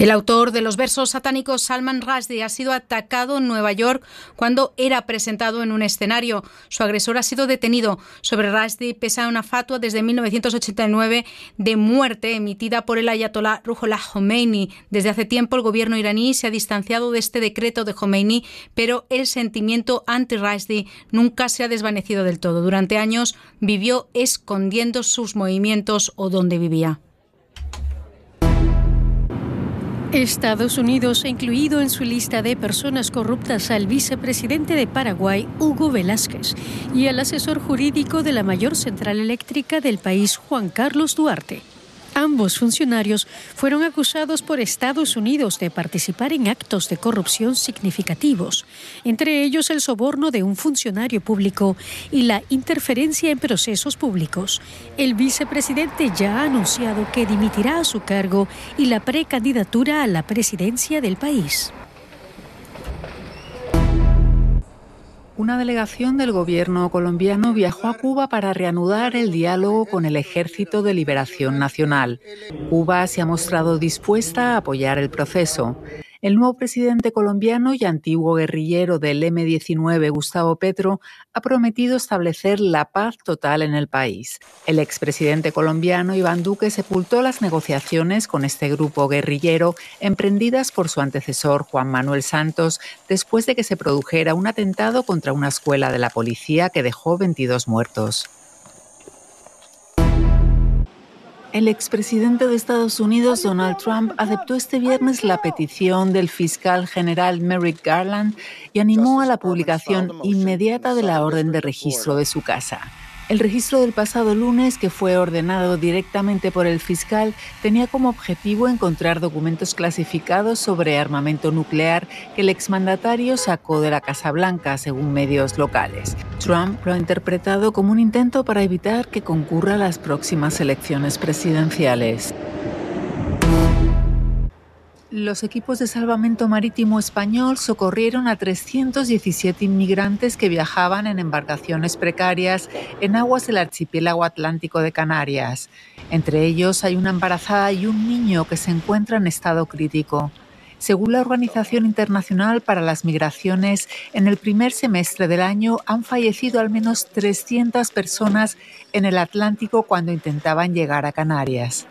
El autor de los versos satánicos Salman Rushdie ha sido atacado en Nueva York cuando era presentado en un escenario. Su agresor ha sido detenido. Sobre Rushdie pesa una fatua desde 1989 de muerte emitida por el ayatollah Ruhollah Khomeini. Desde hace tiempo el gobierno iraní se ha distanciado de este decreto de Khomeini, pero el sentimiento anti-Rushdie nunca se ha desvanecido del todo. Durante años vivió escondiendo sus movimientos o donde vivía. Estados Unidos ha incluido en su lista de personas corruptas al vicepresidente de Paraguay, Hugo Velázquez, y al asesor jurídico de la mayor central eléctrica del país, Juan Carlos Duarte. Ambos funcionarios fueron acusados por Estados Unidos de participar en actos de corrupción significativos, entre ellos el soborno de un funcionario público y la interferencia en procesos públicos. El vicepresidente ya ha anunciado que dimitirá a su cargo y la precandidatura a la presidencia del país. Una delegación del gobierno colombiano viajó a Cuba para reanudar el diálogo con el Ejército de Liberación Nacional. Cuba se ha mostrado dispuesta a apoyar el proceso. El nuevo presidente colombiano y antiguo guerrillero del M-19, Gustavo Petro, ha prometido establecer la paz total en el país. El expresidente colombiano Iván Duque sepultó las negociaciones con este grupo guerrillero emprendidas por su antecesor Juan Manuel Santos después de que se produjera un atentado contra una escuela de la policía que dejó 22 muertos. El expresidente de Estados Unidos, Donald Trump, aceptó este viernes la petición del fiscal general Merrick Garland y animó a la publicación inmediata de la orden de registro de su casa. El registro del pasado lunes, que fue ordenado directamente por el fiscal, tenía como objetivo encontrar documentos clasificados sobre armamento nuclear que el exmandatario sacó de la Casa Blanca, según medios locales. Trump lo ha interpretado como un intento para evitar que concurra las próximas elecciones presidenciales. Los equipos de salvamento marítimo español socorrieron a 317 inmigrantes que viajaban en embarcaciones precarias en aguas del archipiélago atlántico de Canarias. Entre ellos hay una embarazada y un niño que se encuentra en estado crítico. Según la Organización Internacional para las Migraciones, en el primer semestre del año han fallecido al menos 300 personas en el Atlántico cuando intentaban llegar a Canarias.